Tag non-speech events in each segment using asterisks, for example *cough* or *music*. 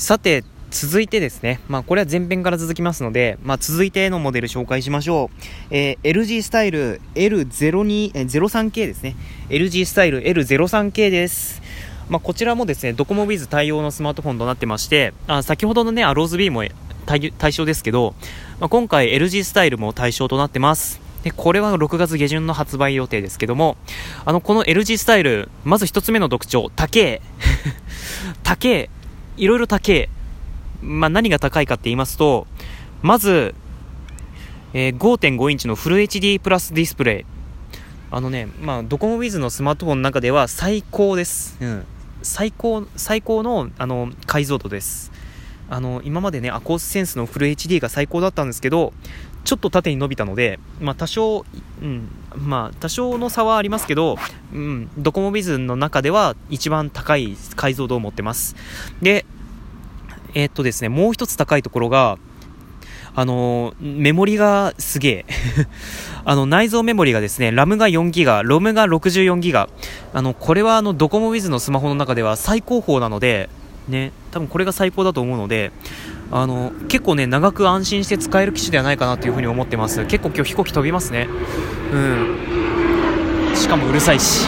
さて、続いてですね、まあこれは前編から続きますので、まあ続いてのモデル紹介しましょう。えー、LG スタイル L02、え 03K ですね。LG スタイル L03K です。まあこちらもですね、ドコモ Wiz 対応のスマートフォンとなってまして、あ先ほどのね、アローズ B も対対象ですけど、まあ、今回 LG スタイルも対象となってます。で、これは6月下旬の発売予定ですけども、あの、この LG スタイル、まず1つ目の特徴、高え。*laughs* 高え。いろいろ高え。まあ、何が高いかって言いますと、まず、えー、5.5インチのフル HD プラスディスプレイ。あのね、まあ、ドコモウィズのスマートフォンの中では最高です。うん。最高、最高の、あの、解像度です。あの、今までね、アコースセンスのフル HD が最高だったんですけど、ちょっと縦に伸びたので、まあ、多少、うん、まあ、多少の差はありますけど、うん、ドコモビズの中では一番高い解像度を持ってます。で、えー、っとですね、もう一つ高いところが、あのメモリがすげえ。*laughs* あの、内蔵メモリがですね、ラムが4ギガ、ロムが64ギガ。あの、これはあの、ドコモウィズのスマホの中では最高峰なので、ね、多分これが最高だと思うので、あの、結構ね、長く安心して使える機種ではないかなというふに思ってます。結構今日飛行機飛びますね。うん。しかもうるさいし。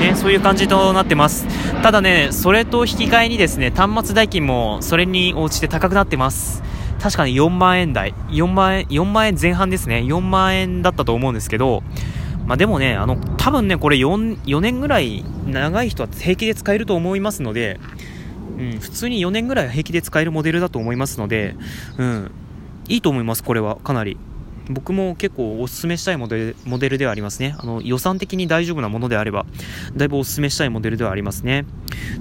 ね、そういう感じとなってます。ただね、それと引き換えにですね、端末代金もそれに応じて高くなってます。確かに4万円台、4万、4万円前半ですね。4万円だったと思うんですけど、まあ、でもね、あの、多分ね、これ 4, 4年ぐらい長い人は平気で使えると思いますので、うん、普通に4年ぐらい平気で使えるモデルだと思いますので、うん、いいと思います、これは、かなり。僕も結構おすすめしたいモデルモデルではありますね。あの予算的に大丈夫なものであれば、だいぶおすすめしたいモデルではありますね。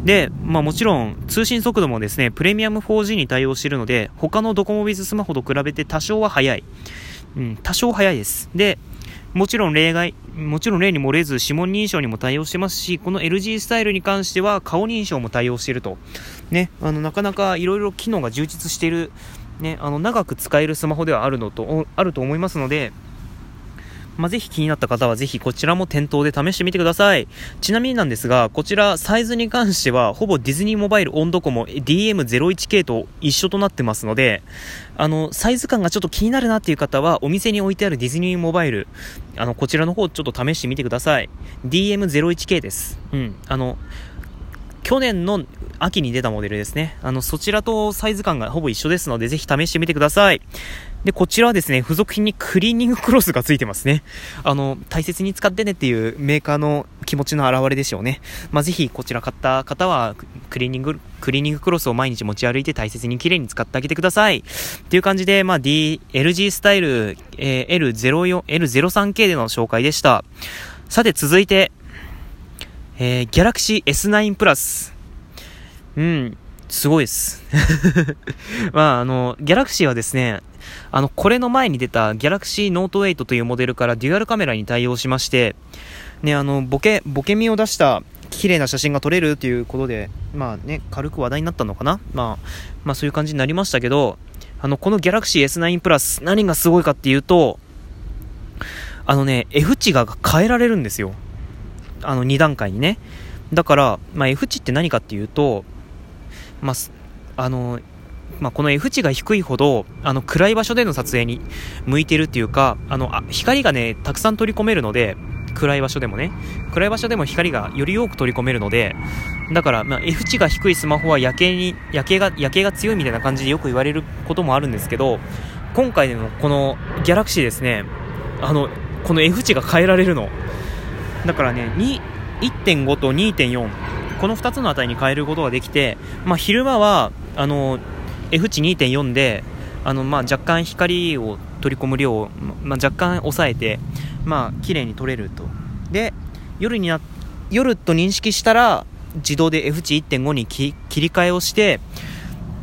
で、まあもちろん通信速度もですね、プレミアム 4G に対応しているので、他のドコモビズスマホと比べて多少は速い。うん、多少速いです。で、もちろん例外、もちろん例に漏れず指紋認証にも対応してますし、この LG スタイルに関しては顔認証も対応していると。ね、あの、なかなかいろいろ機能が充実している、ね、あの、長く使えるスマホではあるのと、あると思いますので、まあ、ぜひ気になった方はぜひこちらも店頭で試してみてください。ちなみになんですが、こちらサイズに関してはほぼディズニーモバイルオンドコモ DM01K と一緒となってますので、あの、サイズ感がちょっと気になるなっていう方はお店に置いてあるディズニーモバイル、あの、こちらの方ちょっと試してみてください。DM01K です。うん。あの、去年の秋に出たモデルですね。あの、そちらとサイズ感がほぼ一緒ですので、ぜひ試してみてください。で、こちらはですね、付属品にクリーニングクロスが付いてますね。あの、大切に使ってねっていうメーカーの気持ちの表れでしょうね。まあ、ぜひこちら買った方は、クリーニング、クリーニングクロスを毎日持ち歩いて大切に綺麗に使ってあげてください。っていう感じで、まあ、D、LG スタイル、えー、L04、L03K での紹介でした。さて、続いて、えー、Galaxy S9 プラス。うん、すごいです。*laughs* まあ、あの、ギャラクシーはですね、あの、これの前に出た Galaxy Note 8というモデルからデュアルカメラに対応しまして、ね、あの、ボケ、ボケ身を出した綺麗な写真が撮れるということで、まあね、軽く話題になったのかなまあ、まあそういう感じになりましたけど、あの、この Galaxy S9 Plus、何がすごいかっていうと、あのね、F 値が変えられるんですよ。あの、2段階にね。だから、まあ、F 値って何かっていうと、まあ、あの、まあ、この F 値が低いほど、あの、暗い場所での撮影に向いてるっていうか、あの、あ光がね、たくさん取り込めるので、暗い場所でもね、暗い場所でも光がより多く取り込めるので、だから、まあ、F 値が低いスマホは夜景に、夜景が、夜景が強いみたいな感じでよく言われることもあるんですけど、今回のこのギャラクシーですね、あの、この F 値が変えられるの。だからね、1.5と2.4、この2つの値に変えることができて、まあ、昼間は、あの、F 値2.4であの、まあ、若干光を取り込む量を、まあ、若干抑えて、まあ綺麗に撮れると。で夜にな夜と認識したら自動で F 値1.5に切り替えをして、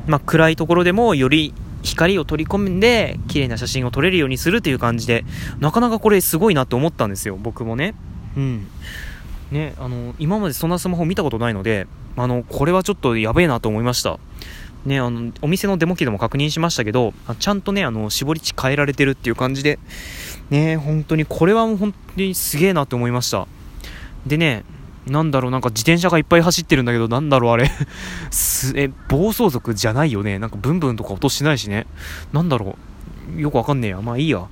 まあ、暗いところでもより光を取り込んで綺麗な写真を撮れるようにするという感じでなかなかこれすごいなと思ったんですよ僕もね。うん。ねあの今までそんなスマホ見たことないのであのこれはちょっとやべえなと思いましたね、あの、お店のデモ機でも確認しましたけど、ちゃんとね、あの、絞り値変えられてるっていう感じで、ね、本当に、これはもう本当にすげえなって思いました。でね、なんだろう、なんか自転車がいっぱい走ってるんだけど、なんだろう、あれ *laughs* す、え、暴走族じゃないよね。なんかブンブンとか音しないしね。なんだろう。よくわかんねえや。まあいいや。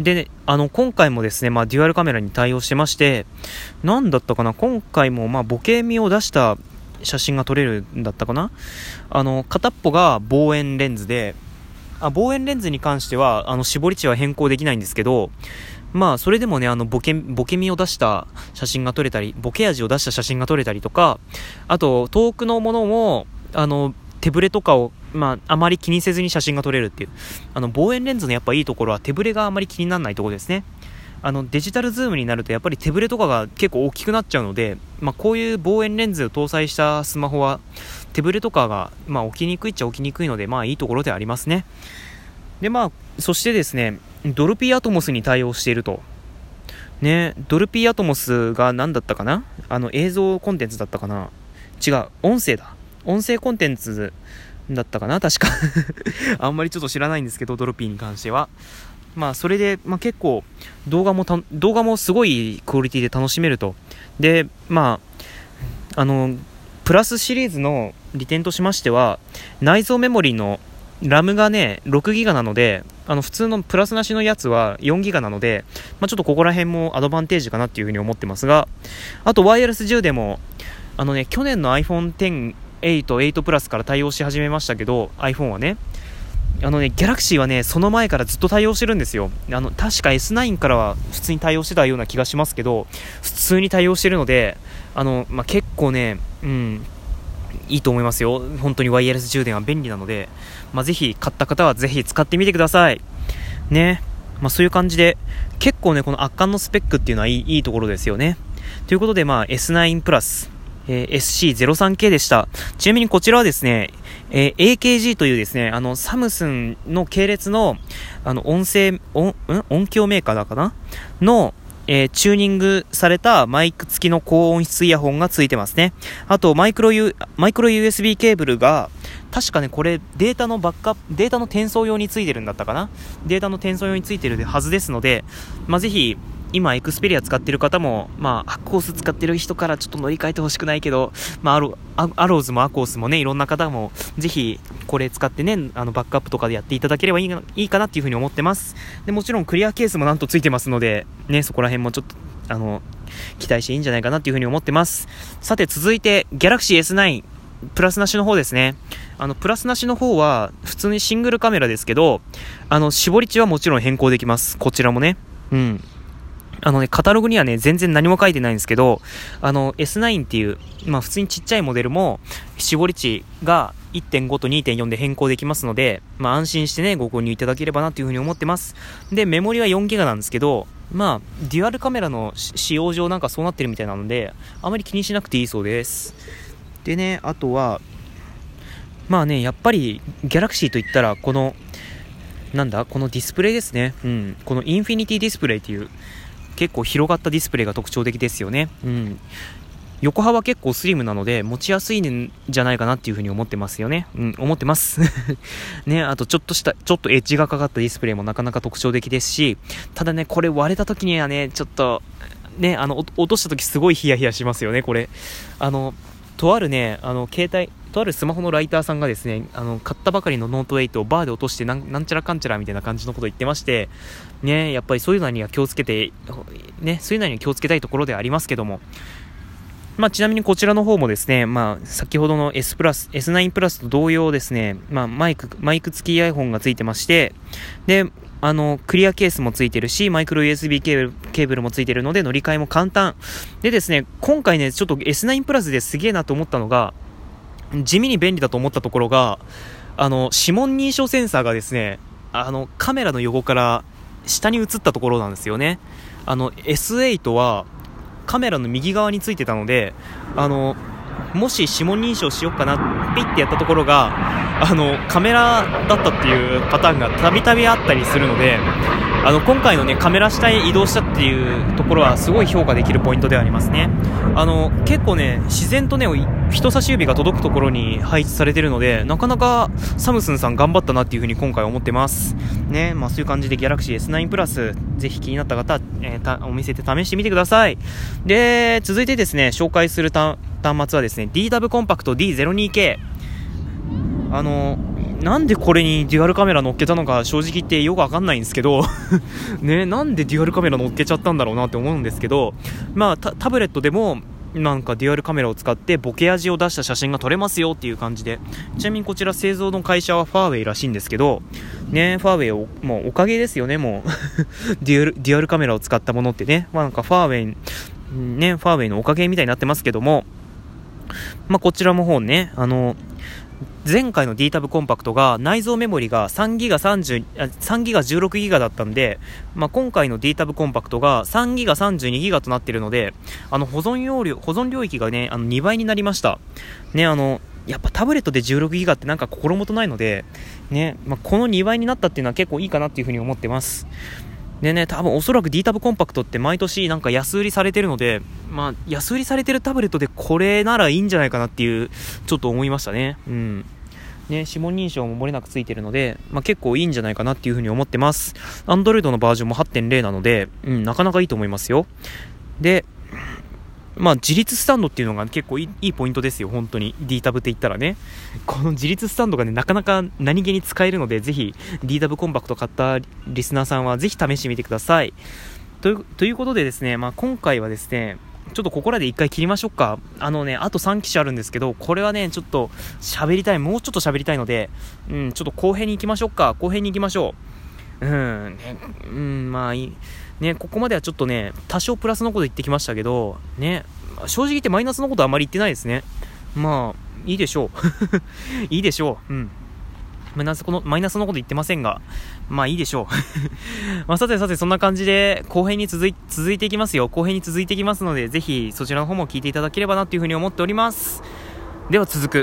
で、あの、今回もですね、まあデュアルカメラに対応してまして、なんだったかな、今回もまあボケ身を出した写真が撮れるんだったかな。あの、片っぽが望遠レンズで、あ望遠レンズに関しては、あの、絞り値は変更できないんですけど、まあ、それでもね、あの、ボケ、ボケ身を出した写真が撮れたり、ボケ味を出した写真が撮れたりとか、あと、遠くのものも、あの、手ぶれとかを、まあ、あまり気にせずに写真が撮れるっていう。あの、望遠レンズのやっぱいいところは手ぶれがあまり気にならないところですね。あの、デジタルズームになるとやっぱり手ぶれとかが結構大きくなっちゃうので、まあ、こういう望遠レンズを搭載したスマホは、手ぶれとかが、まあ、起きにくいっちゃ起きにくいので、まあ、いいところでありますね。で、まあ、そしてですね、ドルビーアトモスに対応していると。ね、ドルビーアトモスが何だったかな？あの映像コンテンツだったかな？違う、音声だ。音声コンテンツだったかな確か *laughs* あんまりちょっと知らないんですけど、ドルビーに関しては。まあ、それで、まあ、結構動画も動画もすごいクオリティで楽しめると。で、まあ、あの、プラスシリーズの利点としましては、内蔵メモリのラムがね、6ギガなので、あの普通のプラスなしのやつは4ギガなので、まあ、ちょっとここら辺もアドバンテージかなっていうふうに思ってますが、あとワイヤレス充電も、あのね、去年の iPhone X、8、8プラスから対応し始めましたけど、iPhone はね、あのね、ギャラクシーはね、その前からずっと対応してるんですよ。あの、確か S9 からは普通に対応してたような気がしますけど、普通に対応してるので、あの、まあ、結構ね、うん、いいと思いますよ。本当にワイヤレス充電は便利なので、まあ、ぜひ買った方はぜひ使ってみてください。ね。まあ、そういう感じで、結構ね、この圧巻のスペックっていうのはいいいいところですよね。ということで、まあ、S9 プラス、えー、SC03K でした。ちなみにこちらはですね、えー、AKG というですね、あの、サムスンの系列の、あの、音声、音、音響メーカーだかな？の、えー、チューニングされたマイク付きの高音質イヤホンが付いてますね。あと、マイクロ U、マイクロ USB ケーブルが、確かね、これ、データのバックアップ、データの転送用に付いてるんだったかな？データの転送用に付いてるはずですので、まあ、ぜひ、今、エクスペリア使ってる方も、まあ、アコース使ってる人からちょっと乗り換えてほしくないけど、まあ、アロアローズもアコースもね、いろんな方も、ぜひ、これ使ってね、あの、バックアップとかでやっていただければいいいいかなっていうふうに思ってます。で、もちろんクリアケースもなんとついてますので、ね、そこら辺もちょっと、あの、期待していいんじゃないかなっていうふうに思ってます。さて、続いて、Galaxy S9、プラスなしの方ですね。あの、プラスなしの方は、普通にシングルカメラですけど、あの、絞り値はもちろん変更できます。こちらもね。うん。あのね、カタログにはね、全然何も書いてないんですけど、あの、S9 っていう、まあ普通にちっちゃいモデルも、絞り値が1.5と2.4で変更できますので、まあ安心してね、ご購入いただければなというふうに思ってます。で、メモリは 4GB なんですけど、まあ、デュアルカメラの使用上なんかそうなってるみたいなので、あまり気にしなくていいそうです。でね、あとは、まあね、やっぱり、ギャラクシーといったら、この、なんだこのディスプレイですね。うん。このインフィニティディスプレイっていう、結構広がったディスプレイが特徴的ですよね。うん。横幅結構スリムなので持ちやすいんじゃないかなっていうふうに思ってますよね。うん、思ってます。*laughs* ね、あとちょっとした、ちょっとエッジがかかったディスプレイもなかなか特徴的ですし、ただね、これ割れた時にはね、ちょっと、ね、あの、落とした時すごいヒヤヒヤしますよね、これ。あの、とあるね、あの、携帯、とあるスマホのライターさんがですね、あの、買ったばかりのノート8をバーで落としてなん、なんちゃらかんちゃらみたいな感じのことを言ってまして、ね、やっぱりそういうのには気をつけて、ね、そういうのには気をつけたいところではありますけども、まあ、ちなみにこちらの方もですね、まあ、先ほどの S プラス、S9 プラスと同様ですね、まあ、マイク、マイク付き iPhone が付いてまして、で、あの、クリアケースも付いてるし、マイクロ USB ケーブルケーブルも付いてるので乗り換えも簡単。でですね、今回ね、ちょっと S9 プラスですげえなと思ったのが、地味に便利だと思ったところが、あの、指紋認証センサーがですね、あの、カメラの横から下に映ったところなんですよね。あの、S8 はカメラの右側についてたので、あの、もし指紋認証しようかな、ピッてやったところが、あの、カメラだったっていうパターンがたびたびあったりするので、あの、今回のね、カメラ下へ移動したっていうところはすごい評価できるポイントではありますね。あの、結構ね、自然とね、人差し指が届くところに配置されてるので、なかなかサムスンさん頑張ったなっていうふうに今回思ってます。ね、まあそういう感じでギャラクシー S9 プラス、ぜひ気になった方、えー、お店で試してみてください。で、続いてですね、紹介する端末はですね、DW コンパクト D02K。あの、なんでこれにデュアルカメラ乗っけたのか正直言ってよくわかんないんですけど *laughs* ね、なんでデュアルカメラ乗っけちゃったんだろうなって思うんですけど、まあタブレットでもなんかデュアルカメラを使ってボケ味を出した写真が撮れますよっていう感じで、ちなみにこちら製造の会社はファーウェイらしいんですけど、ね、ファーウェイを、もうおかげですよね、もう。*laughs* デュアル、デュアルカメラを使ったものってね、まあなんかファーウェイ、ね、ファーウェイのおかげみたいになってますけども、まあこちらの方ね、あの、前回の D タブコンパクトが内蔵メモリが3ギガ30、3ギガ16ギガだったんで、まあ、今回の D タブコンパクトが3ギガ32ギガとなっているので、あの保存容量、保存領域がね、あの2倍になりました。ね、あの、やっぱタブレットで16ギガってなんか心もとないので、ね、まあ、この2倍になったっていうのは結構いいかなっていうふうに思ってます。でね、多分おそらく D タブコンパクトって毎年なんか安売りされてるので、まあ、安売りされてるタブレットでこれならいいんじゃないかなっていう、ちょっと思いましたね。うん。ね、指紋認証も漏れなくついてるので、まあ、結構いいんじゃないかなっていうふうに思ってます。Android のバージョンも8.0なので、うん、なかなかいいと思いますよ。で、まあ、自立スタンドっていうのが結構いいポイントですよ、本当に。D タブって言ったらね。この自立スタンドがね、なかなか何気に使えるので、ぜひ D タブコンパクト買ったリスナーさんはぜひ試してみてください。ということでですね、まあ、今回はですね、ちょっとここらで一回切りましょうか。あのね、あと3機種あるんですけど、これはね、ちょっと喋りたい、もうちょっと喋りたいので、うん、ちょっと後編に行きましょうか。後編に行きましょう。うん、ね、うん、まあいい。ね、ここまではちょっとね、多少プラスのこと言ってきましたけど、ね、正直言ってマイナスのことあまり言ってないですね。まあ、いいでしょう。*laughs* いいでしょう。うん。マイナスこの、マイナスのこと言ってませんが、まあいいでしょう。*laughs* まあさてさて、そんな感じで、後編に続い、続いていきますよ。後編に続いていきますので、ぜひそちらの方も聞いていただければなというふうに思っております。では続く。